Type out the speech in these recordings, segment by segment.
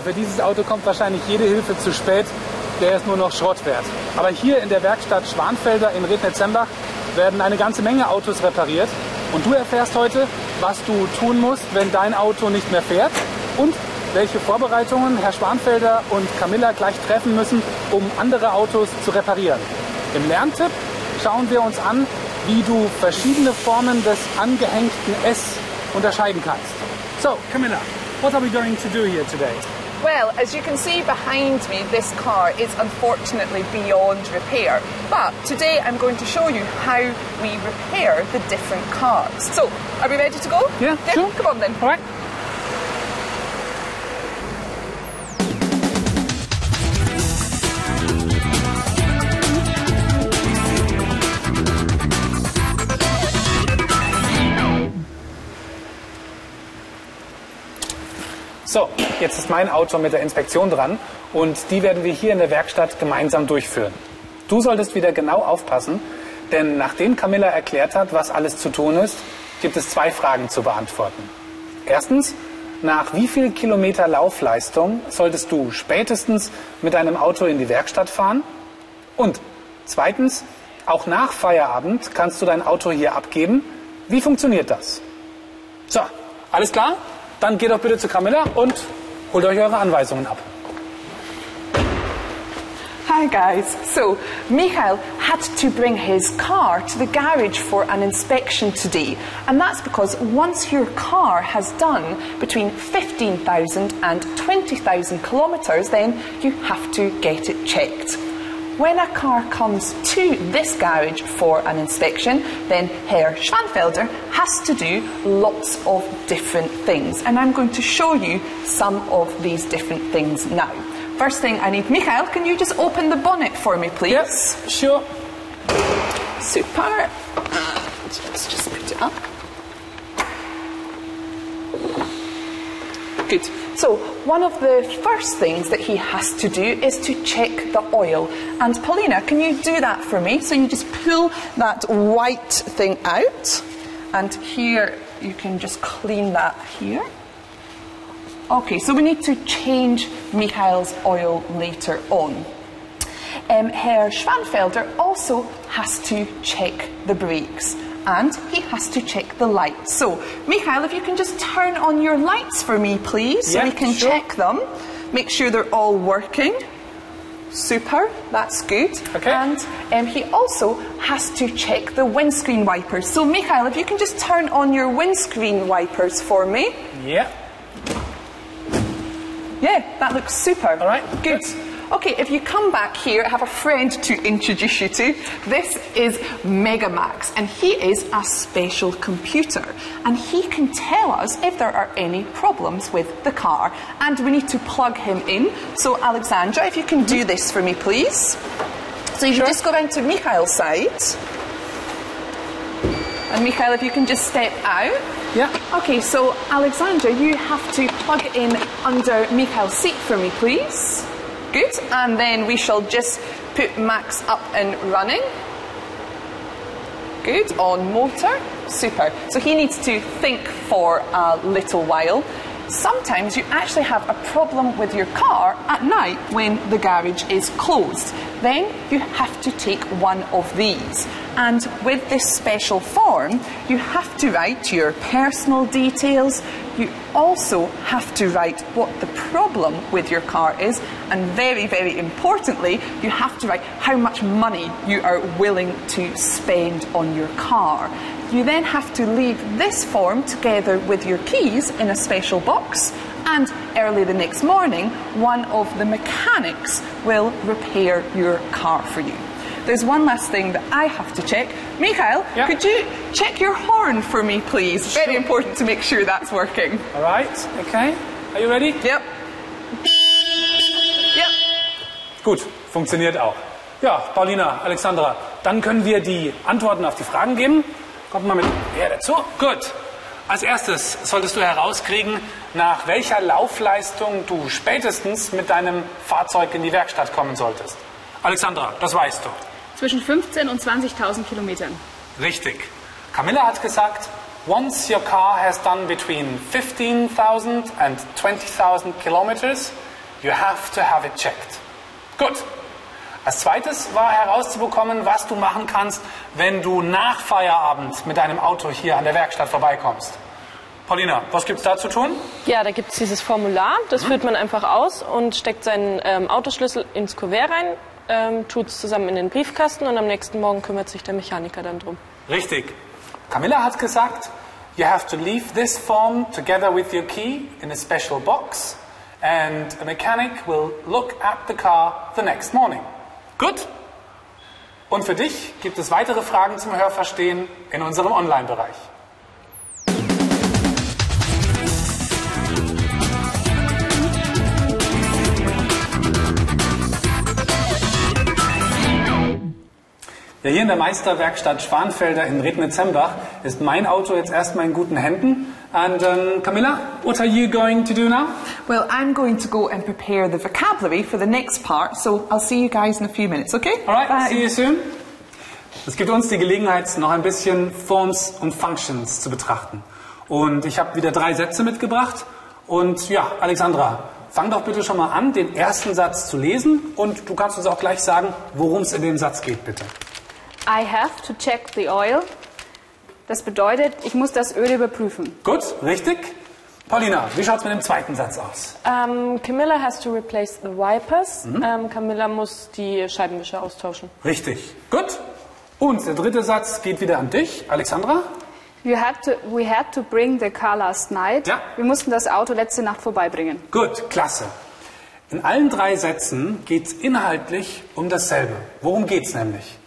Tja, für dieses Auto kommt wahrscheinlich jede Hilfe zu spät. Der ist nur noch Schrott wert. Aber hier in der Werkstatt Schwanfelder in Rednitz-Sembach werden eine ganze Menge Autos repariert. Und du erfährst heute, was du tun musst, wenn dein Auto nicht mehr fährt und welche Vorbereitungen Herr Schwanfelder und Camilla gleich treffen müssen, um andere Autos zu reparieren. Im Lerntipp schauen wir uns an, wie du verschiedene Formen des angehängten S unterscheiden kannst. So, Camilla, what are we going to do here today? Well, as you can see behind me, this car is unfortunately beyond repair. But today I'm going to show you how we repair the different cars. So, are we ready to go? Yeah, sure. Come on then. All right. So, jetzt ist mein Auto mit der Inspektion dran und die werden wir hier in der Werkstatt gemeinsam durchführen. Du solltest wieder genau aufpassen, denn nachdem Camilla erklärt hat, was alles zu tun ist, gibt es zwei Fragen zu beantworten. Erstens, nach wie viel Kilometer Laufleistung solltest du spätestens mit deinem Auto in die Werkstatt fahren? Und zweitens, auch nach Feierabend kannst du dein Auto hier abgeben. Wie funktioniert das? So, alles klar? Dann geht doch bitte zu Camilla und holt euch eure Anweisungen ab. Hi guys. So, Michael had to bring his car to the garage for an inspection today. And that's because once your car has done between 15,000 and 20,000 kilometres, then you have to get it checked. When a car comes to this garage for an inspection, then Herr Schwanfelder has to do lots of different things. And I'm going to show you some of these different things now. First thing I need, Michael, can you just open the bonnet for me, please? Yes, sure. Super. And let's just put it up. Good. So, one of the first things that he has to do is to check the oil. And Paulina, can you do that for me? So, you just pull that white thing out, and here you can just clean that here. Okay, so we need to change Michael's oil later on. Um, Herr Schwanfelder also has to check the brakes and he has to check the lights. So, Mikhail, if you can just turn on your lights for me, please, so we can sure. check them, make sure they're all working. Super, that's good. Okay. And um, he also has to check the windscreen wipers. So, Mikhail, if you can just turn on your windscreen wipers for me. Yeah. Yeah, that looks super. All right, good. good. Okay, if you come back here, I have a friend to introduce you to. This is Megamax, and he is a special computer. And he can tell us if there are any problems with the car. And we need to plug him in. So, Alexandra, if you can do this for me, please. So, you Sure. just go round to Mikhail's side. And Mikhail, if you can just step out. Yeah. Okay, so Alexandra, you have to plug in under Mikhail's seat for me, please. Good, and then we shall just put Max up and running. Good, on motor. Super. So he needs to think for a little while. Sometimes you actually have a problem with your car at night when the garage is closed. Then you have to take one of these. And with this special form, you have to write your personal details. Also have to write what the problem with your car is. And very, very importantly, you have to write how much money you are willing to spend on your car. You then have to leave this form together with your keys in a special box, and early the next morning, one of the mechanics will repair your car for you. There's one last thing that I have to check. Mikhail, Yeah. could you check your horn for me, please? Very Sure. important to make sure that's working. All right. Okay. Are you ready? Yep. Yep. Gut, funktioniert auch. Ja, Paulina, Alexandra, dann können wir die Antworten auf die Fragen geben. Kommt mal mit her dazu. Gut. Als erstes solltest du herauskriegen, nach welcher Laufleistung du spätestens mit deinem Fahrzeug in die Werkstatt kommen solltest. Alexandra, das weißt du. Zwischen 15 und 20.000 Kilometern. Richtig. Camilla hat gesagt Once your car has done between 15,000 and 20,000 kilometers, you have to have it checked. Gut. Als zweites war herauszubekommen, was du machen kannst, wenn du nach Feierabend mit deinem Auto hier an der Werkstatt vorbeikommst. Paulina, was gibt's da zu tun? Ja, da gibt es dieses Formular, das führt man einfach aus und steckt seinen ähm, Autoschlüssel ins Kuvert rein, ähm, tut es zusammen in den Briefkasten und am nächsten Morgen kümmert sich der Mechaniker dann drum. Richtig. Camilla hat gesagt, you have to leave this form together with your key in a special box and a mechanic will look at the car the next morning. Gut. Und für dich gibt es weitere Fragen zum Hörverstehen in unserem Online-Bereich. Ja, hier in der Meisterwerkstatt Schwanfelder in Rednitz-Hembach ist mein Auto jetzt erstmal in guten Händen. And um, Camilla, what are you going to do now? Well, I'm going to go and prepare the vocabulary for the next part, so I'll see you guys in a few minutes, okay? Alright, Bye. see you soon. Es gibt uns die Gelegenheit, noch ein bisschen Forms und Functions zu betrachten. Und ich habe wieder drei Sätze mitgebracht. Und ja, Alexandra, fang doch bitte schon mal an, den ersten Satz zu lesen. Und du kannst uns auch gleich sagen, worum es in dem Satz geht, bitte. I have to check the oil. Das bedeutet, ich muss das Öl überprüfen. Gut, richtig. Paulina, wie schaut's mit dem zweiten Satz aus? Ähm, Camilla has to replace the wipers. Ähm, Camilla muss die Scheibenwischer austauschen. Richtig. Gut. Und der dritte Satz geht wieder an dich, Alexandra. You had to, we had to bring the car last night. Ja. Wir mussten das Auto letzte Nacht vorbeibringen. Gut, klasse. In allen drei Sätzen geht's inhaltlich um dasselbe. Worum geht's nämlich?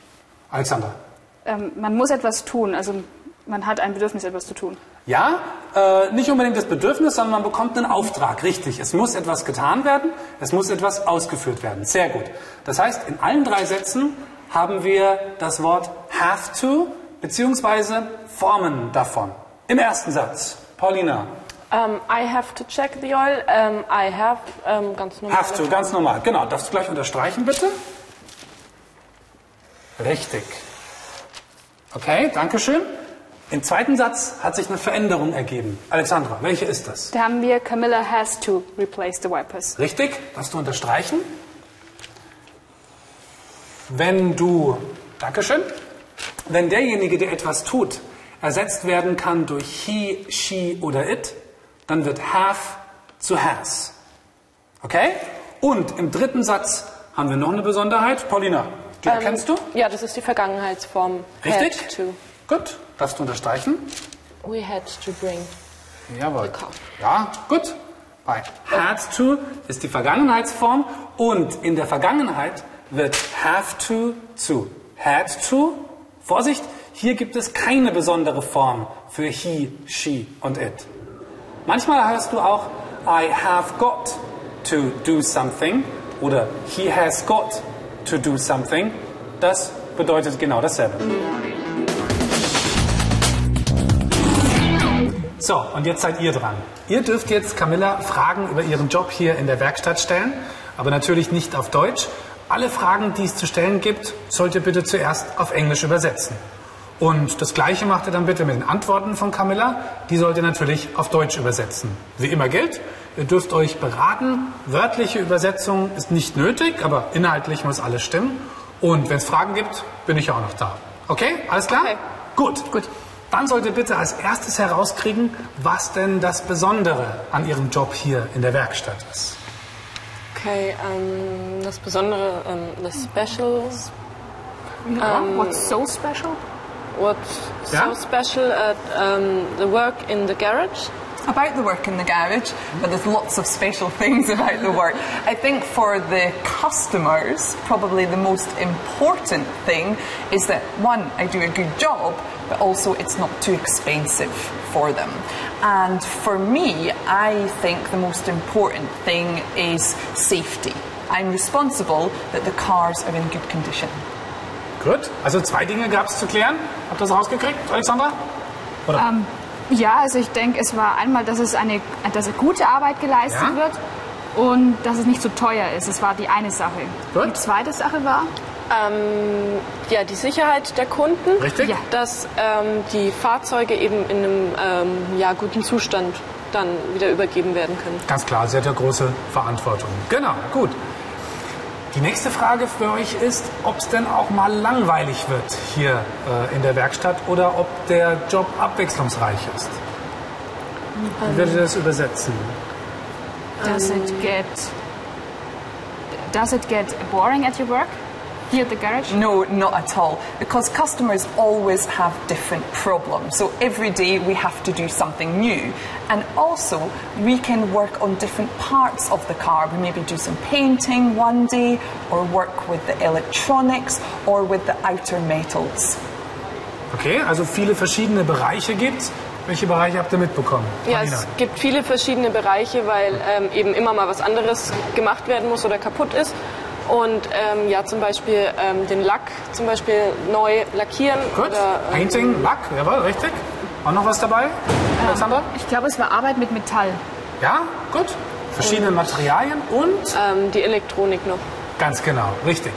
Alexandra. Ähm, man muss etwas tun, also man hat ein Bedürfnis, etwas zu tun. Ja, äh, nicht unbedingt das Bedürfnis, sondern man bekommt einen Auftrag. Richtig, es muss etwas getan werden, es muss etwas ausgeführt werden. Sehr gut. Das heißt, in allen drei Sätzen haben wir das Wort have to beziehungsweise Formen davon. Im ersten Satz, Paulina, Ähm, I have to check the oil. Ähm, I have, ähm, ganz normal. have to, ganz normal. Genau, darfst du gleich unterstreichen, bitte? Richtig. Okay, danke schön. Im zweiten Satz hat sich eine Veränderung ergeben. Alexandra, welche ist das? Da haben wir Camilla has to replace the wipers. Richtig? Darfst du unterstreichen? Wenn du, Dankeschön, wenn derjenige, der etwas tut, ersetzt werden kann durch he, she oder it, dann wird have zu has. Okay? Und im dritten Satz haben wir noch eine Besonderheit. Paulina, die Ähm, erkennst du? Ja, das ist die Vergangenheitsform. Richtig? Had to. Gut, darfst du unterstreichen? We had to bring. Jawohl. Ja, gut. Bei had to ist die Vergangenheitsform und in der Vergangenheit wird have to zu had to. Vorsicht, hier gibt es keine besondere Form für he, she und it. Manchmal hörst du auch I have got to do something oder he has got to do something. Das bedeutet genau dasselbe. So, und jetzt seid ihr dran. Ihr dürft jetzt Camilla Fragen über ihren Job hier in der Werkstatt stellen, aber natürlich nicht auf Deutsch. Alle Fragen, die es zu stellen gibt, sollt ihr bitte zuerst auf Englisch übersetzen. Und das Gleiche macht ihr dann bitte mit den Antworten von Camilla. Die sollt ihr natürlich auf Deutsch übersetzen. Wie immer gilt, ihr dürft euch beraten. Wörtliche Übersetzung ist nicht nötig, aber inhaltlich muss alles stimmen. Und wenn es Fragen gibt, bin ich auch noch da. Okay? Alles klar? Okay. Gut. Gut. Dann sollt ihr bitte als erstes herauskriegen, was denn das Besondere an Ihrem Job hier in der Werkstatt ist. Okay, ähm, das Besondere, ähm, the special, What's so special? what's Ja? so special at um, the work in the garage? About the work in the garage, but there's lots of special things about the work. I think for the customers, probably the most important thing is that one, I do a good job, but also it's not too expensive for them. And for me, I think the most important thing is safety. I'm responsible that the cars are in good condition. Gut. Also zwei Dinge gab es zu klären. Habt ihr das rausgekriegt, Alexandra? Oder? Ähm, Ja, also ich denke, es war einmal, dass es eine dass gute Arbeit geleistet Ja. wird und dass es nicht so teuer ist. Das war die eine Sache. Gut. Die zweite Sache war, Ähm, ja, die Sicherheit der Kunden. Richtig? Ja. Dass ähm, die Fahrzeuge eben in einem ähm, ja, guten Zustand dann wieder übergeben werden können. Ganz klar, sie hat ja große Verantwortung. Genau, gut. Die nächste Frage für euch ist, ob es denn auch mal langweilig wird hier äh, in der Werkstatt oder ob der Job abwechslungsreich ist. Wie würdet ihr das übersetzen? Does it get Does it get boring at your work? Here at the garage? No, not at all. Because customers always have different problems. So every day we have to do something new. And also, we can work on different parts of the car. We maybe do some painting one day, or work with the electronics, or with the outer metals. Okay, also viele verschiedene Bereiche gibt Welche Bereiche habt ihr mitbekommen? Ja, Marina? es gibt viele verschiedene Bereiche, weil ähm, eben immer mal was anderes gemacht werden muss oder kaputt ist. Und ähm, ja, zum Beispiel ähm, den Lack zum Beispiel neu lackieren. Gut. Oder, ähm, Painting, Lack, jawohl, richtig. Auch noch was dabei? Alexandra? Ich glaube, es war Arbeit mit Metall. Ja, gut. Verschiedene Materialien und ähm, die Elektronik noch. Ganz genau, richtig.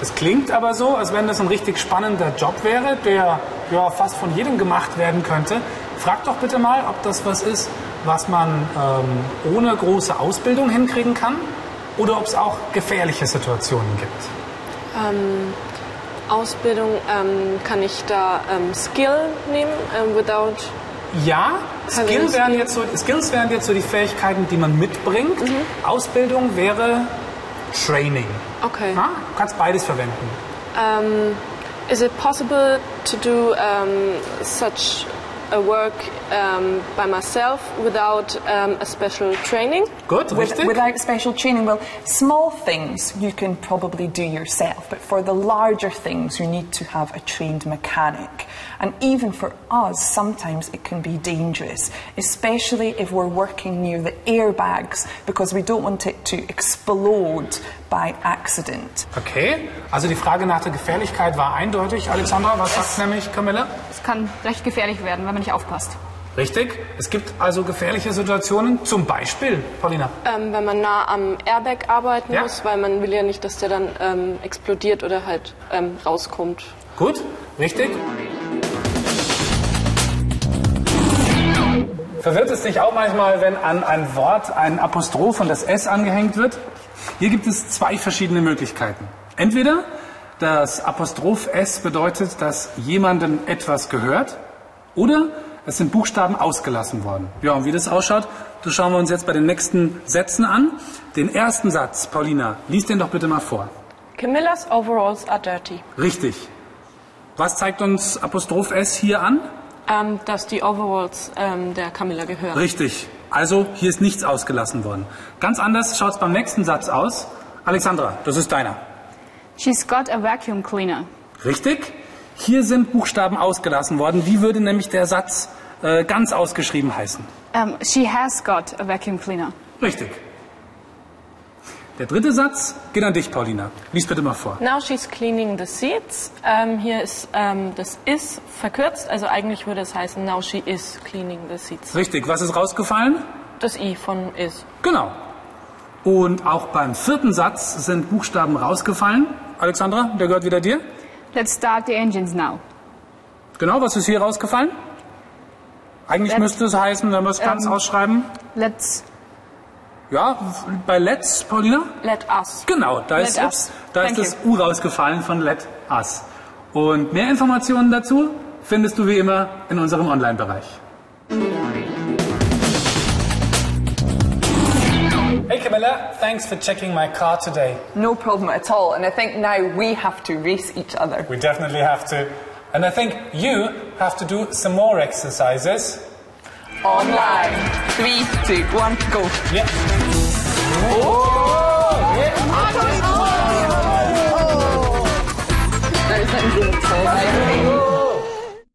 Es klingt aber so, als wenn das ein richtig spannender Job wäre, der ja, fast von jedem gemacht werden könnte. Fragt doch bitte mal, ob das was ist, was man ähm, ohne große Ausbildung hinkriegen kann oder ob es auch gefährliche Situationen gibt. Ähm, Ausbildung ähm, kann ich da ähm, Skill nehmen, ähm, without Ja, Skill wären jetzt so, Skills wären jetzt so die Fähigkeiten, die man mitbringt. Ausbildung wäre Training. Okay. Na, du kannst beides verwenden. Um, is it possible to do um, such a work um, by myself without um, a special training? Good, With- without special training, well, small things you can probably do yourself, but for the larger things, you need to have a trained mechanic. And even for us, sometimes it can be dangerous, especially if we're working near the airbags, because we don't want it to explode by accident. Okay, also die Frage nach der Gefährlichkeit war eindeutig. Alexandra, was sagt nämlich Camilla? Es kann recht gefährlich werden, wenn man nicht aufpasst. Richtig. Es gibt also gefährliche Situationen, zum Beispiel, Paulina. Ähm, wenn man nah am Airbag arbeiten Ja. muss, weil man will ja nicht, dass der dann ähm, explodiert oder halt ähm, rauskommt. Gut, richtig. Verwirrt es dich auch manchmal, wenn an ein Wort ein Apostroph und das S angehängt wird? Hier gibt es zwei verschiedene Möglichkeiten. Entweder das Apostroph S bedeutet, dass jemandem etwas gehört, oder es sind Buchstaben ausgelassen worden. Ja, und wie das ausschaut, das schauen wir uns jetzt bei den nächsten Sätzen an. Den ersten Satz, Paulina, lies den doch bitte mal vor. Camillas overalls are dirty. Richtig. Was zeigt uns Apostroph S hier an? Ähm, dass die Overalls ähm, der Camilla gehören. Richtig. Also hier ist nichts ausgelassen worden. Ganz anders schaut es beim nächsten Satz aus. Alexandra, das ist deiner. She's got a vacuum cleaner. Richtig. Hier sind Buchstaben ausgelassen worden. Wie würde nämlich der Satz äh, ganz ausgeschrieben heißen? Um, she has got a vacuum cleaner. Richtig. Der dritte Satz geht an dich, Paulina. Lies bitte mal vor. Now she's cleaning the seats. Ähm, hier ist ähm, das is verkürzt, also eigentlich würde es heißen Now she is cleaning the seats. Richtig. Was ist rausgefallen? Das i von is. Genau. Und auch beim vierten Satz sind Buchstaben rausgefallen. Alexandra, der gehört wieder dir. Let's start the engines now. Genau, was ist hier rausgefallen? Eigentlich Let's- müsste es heißen, wenn wir es ganz Ähm. ausschreiben. Let's. Ja, bei Let's, Paulina? Let us. Genau, da Let ist, us. ups, da ist das U rausgefallen von Let Us. Und mehr Informationen dazu findest du wie immer in unserem Online-Bereich. Hey Camilla, thanks for checking my car today. No problem at all, and I think now we have to race each other. We definitely have to. And I think you have to do some more exercises. Online. Three, two, one, go. Yeah. Oh.